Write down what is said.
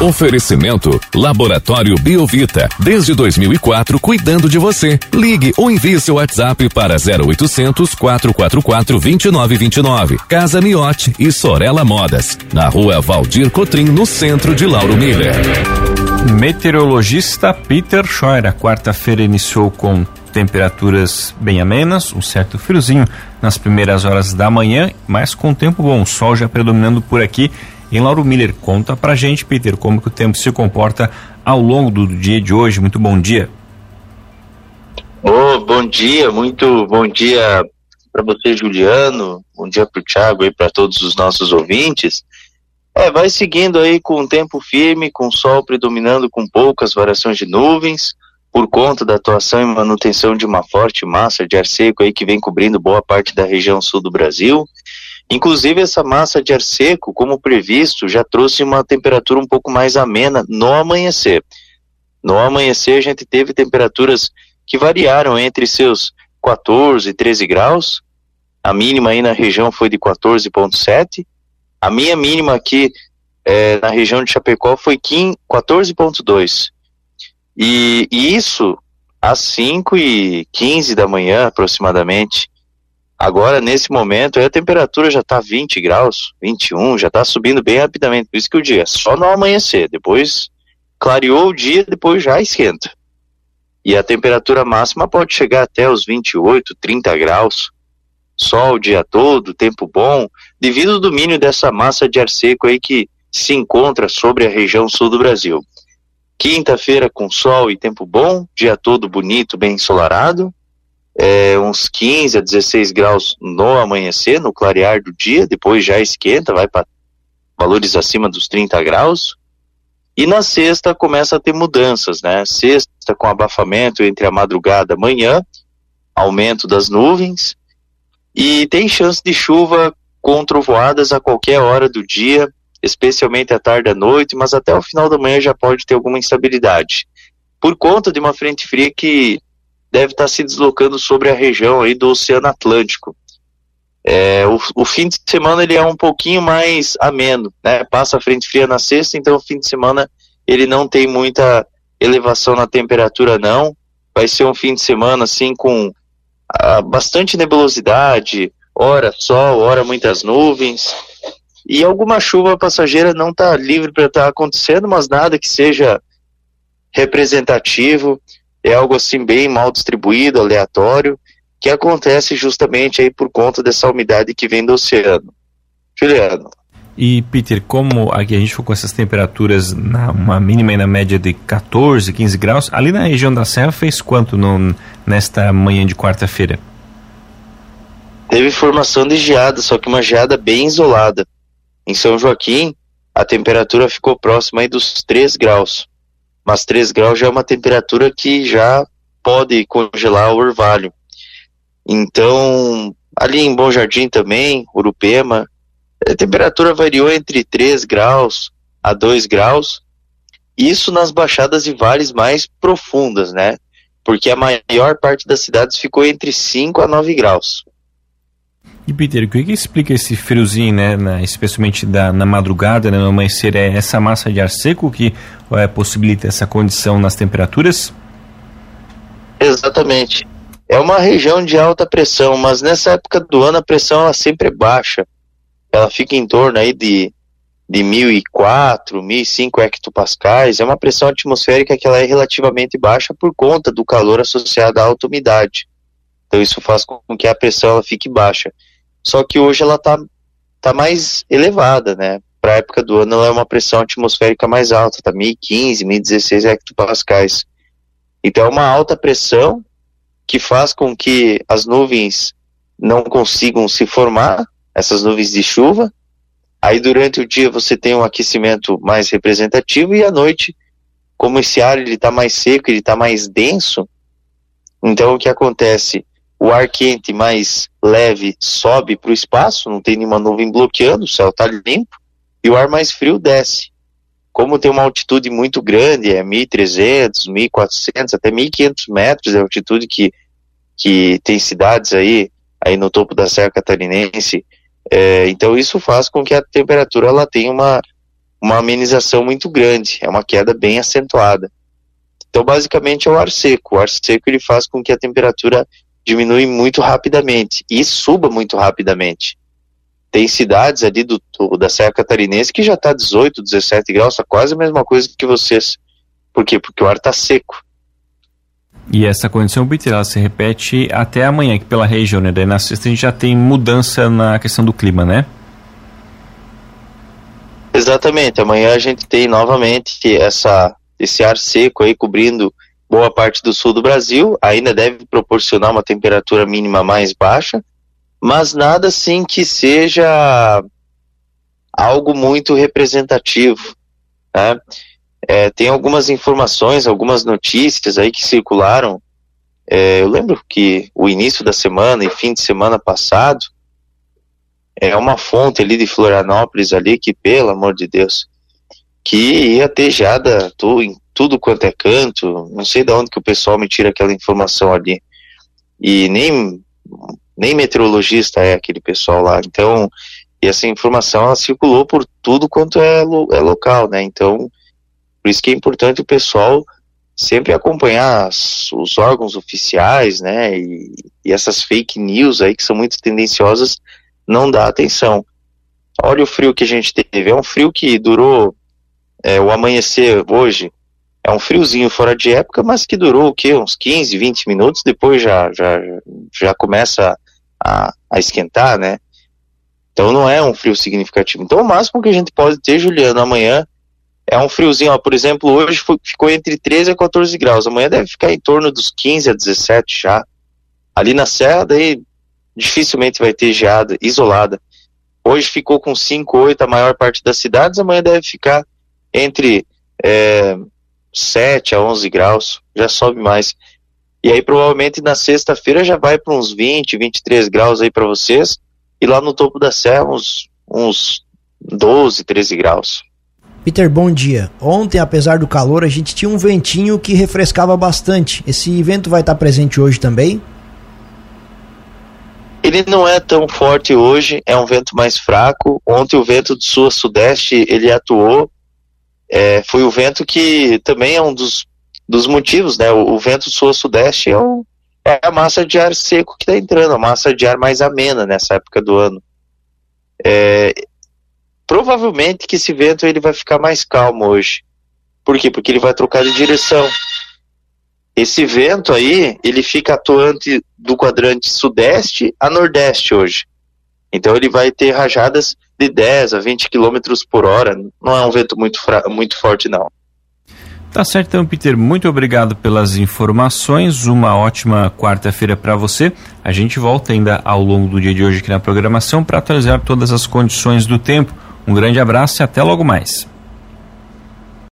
Oferecimento Laboratório Biovita. Desde 2004, cuidando de você. Ligue ou envie seu WhatsApp para 0800 444 2929. Casa Miote e Sorella Modas. Na rua Valdir Cotrim, no centro de Lauro Miller. Meteorologista Peter Scheuer. A quarta-feira iniciou com temperaturas bem amenas, um certo friozinho nas primeiras horas da manhã, mas com tempo bom, o sol já predominando por aqui em Lauro Miller. Conta pra gente, Peter, como que o tempo se comporta ao longo do dia de hoje. Muito bom dia. Oh, bom dia, muito bom dia para você, Juliano. Bom dia para o Thiago e para todos os nossos ouvintes. É, vai seguindo aí com o tempo firme, com o sol predominando com poucas variações de nuvens, por conta da atuação e manutenção de uma forte massa de ar seco aí que vem cobrindo boa parte da região sul do Brasil. Inclusive, essa massa de ar seco, como previsto, já trouxe uma temperatura um pouco mais amena no amanhecer. No amanhecer, a gente teve temperaturas que variaram entre seus 14 e 13 graus. A mínima aí na região foi de 14,7. A minha mínima aqui é, na região de Chapecó foi 14,2. E, e isso às 5 e 15 da manhã, aproximadamente. Agora, nesse momento, a temperatura já está 20 graus, 21, já está subindo bem rapidamente. Por isso que o dia é só no amanhecer, depois clareou o dia, depois já esquenta. E a temperatura máxima pode chegar até os 28, 30 graus. Sol o dia todo, tempo bom, devido ao domínio dessa massa de ar seco aí que se encontra sobre a região sul do Brasil. Quinta-feira com sol e tempo bom, dia todo bonito, bem ensolarado é, uns 15 a 16 graus no amanhecer, no clarear do dia, depois já esquenta, vai para valores acima dos 30 graus. E na sexta começa a ter mudanças, né? Sexta com abafamento entre a madrugada e a manhã, aumento das nuvens, e tem chance de chuva com trovoadas a qualquer hora do dia, especialmente à tarde e à noite, mas até o final da manhã já pode ter alguma instabilidade. Por conta de uma frente fria que deve estar se deslocando sobre a região aí do Oceano Atlântico. É, o, o, fim de semana ele é um pouquinho mais ameno, né? Passa a frente fria na sexta, então o fim de semana ele não tem muita elevação na temperatura não. Vai ser um fim de semana assim com ah, bastante nebulosidade, hora sol, hora muitas nuvens. E alguma chuva passageira não está livre para estar tá acontecendo, mas nada que seja representativo é algo assim bem mal distribuído, aleatório, que acontece justamente aí por conta dessa umidade que vem do oceano. Juliano. E Peter, como aqui a gente ficou com essas temperaturas na uma mínima e na média de 14, 15 graus, ali na região da Serra fez quanto no, nesta manhã de quarta-feira? Teve formação de geada, só que uma geada bem isolada. Em São Joaquim, a temperatura ficou próxima aí dos 3 graus mas 3 graus já é uma temperatura que já pode congelar o orvalho. Então, ali em Bom Jardim também, Urupema, a temperatura variou entre 3 graus a 2 graus, isso nas baixadas e vales mais profundas, né? Porque a maior parte das cidades ficou entre 5 a 9 graus. E Peter, o que, que explica esse friozinho, né, na, especialmente da, na madrugada, né, no amanhecer? É essa massa de ar seco que é, possibilita essa condição nas temperaturas? Exatamente. É uma região de alta pressão, mas nessa época do ano a pressão ela sempre é baixa. Ela fica em torno aí de, de 1004, 1005 hectopascais. É uma pressão atmosférica que ela é relativamente baixa por conta do calor associado à alta umidade. Então isso faz com que a pressão ela fique baixa. Só que hoje ela está tá mais elevada, né? Para a época do ano ela é uma pressão atmosférica mais alta, tá 1015, 1016 hectopascais. Então é uma alta pressão que faz com que as nuvens não consigam se formar, essas nuvens de chuva. Aí durante o dia você tem um aquecimento mais representativo e à noite, como esse ar ele está mais seco, ele está mais denso, então o que acontece? O ar quente mais leve sobe para o espaço, não tem nenhuma nuvem bloqueando, o céu está limpo, e o ar mais frio desce. Como tem uma altitude muito grande, é 1.300, 1.400, até 1.500 metros de altitude que, que tem cidades aí, aí no topo da Serra Catarinense, é, então isso faz com que a temperatura ela tenha uma, uma amenização muito grande, é uma queda bem acentuada. Então, basicamente, é o ar seco. O ar seco ele faz com que a temperatura diminui muito rapidamente e suba muito rapidamente. Tem cidades ali do, da Serra Catarinense que já está 18, 17 graus, tá quase a mesma coisa que vocês. Por quê? Porque o ar está seco. E essa condição bitter, se repete até amanhã aqui pela região, né? Daí na sexta a gente já tem mudança na questão do clima, né? Exatamente. Amanhã a gente tem novamente essa, esse ar seco aí cobrindo boa parte do sul do Brasil. Ainda deve proporcionar uma temperatura mínima mais baixa, mas nada assim que seja algo muito representativo. Né? É, tem algumas informações, algumas notícias aí que circularam. É, eu lembro que o início da semana e fim de semana passado é uma fonte ali de Florianópolis ali que, pelo amor de Deus, que ia ter geada tu, em tudo quanto é canto. Não sei de onde que o pessoal me tira aquela informação ali. E nem nem meteorologista é aquele pessoal lá. Então, e essa informação ela circulou por tudo quanto é, lo, é local, né? Então, por isso que é importante o pessoal sempre acompanhar as, os órgãos oficiais, né? E, e, essas fake news aí que são muito tendenciosas, não dá atenção. Olha o frio que a gente teve. É um frio que durou é, o amanhecer hoje. É um friozinho fora de época, mas que durou o quê? Uns 15, 20 minutos, depois já, já, já começa a, a esquentar, né? Então não é um frio significativo. Então o máximo que a gente pode ter, Juliano, amanhã é um friozinho. Ó, por exemplo, hoje ficou entre 13 a 14 graus. Amanhã deve ficar em torno dos 15 a 17 já. Ali na serra, daí dificilmente vai ter geada isolada. Hoje ficou com 5, 8 a maior parte das cidades. Amanhã deve ficar entre é, 7 a 11 graus. Já sobe mais. E aí provavelmente na sexta-feira já vai para uns 20, 23 graus aí para vocês. E lá no topo da serra uns, uns 12, 13 graus. Peter, bom dia. Ontem, apesar do calor, a gente tinha um ventinho que refrescava bastante. Esse vento vai estar presente hoje também? Ele não é tão forte hoje, é um vento mais fraco. Ontem o vento do sul a sudeste ele atuou. É, foi o vento que também é um dos dos motivos, né? O, o vento sul-sudeste é, é a massa de ar seco que está entrando, a massa de ar mais amena nessa época do ano. É, provavelmente que esse vento ele vai ficar mais calmo hoje. Por quê? Porque ele vai trocar de direção. Esse vento aí, ele fica atuante do quadrante sudeste a nordeste hoje. Então ele vai ter rajadas de 10 a 20 km por hora. Não é um vento muito, muito forte, não. Tá certo, então, Peter. Muito obrigado pelas informações. Uma ótima quarta-feira para você. A gente volta ainda ao longo do dia de hoje aqui na programação para atualizar todas as condições do tempo. Um grande abraço e até logo mais.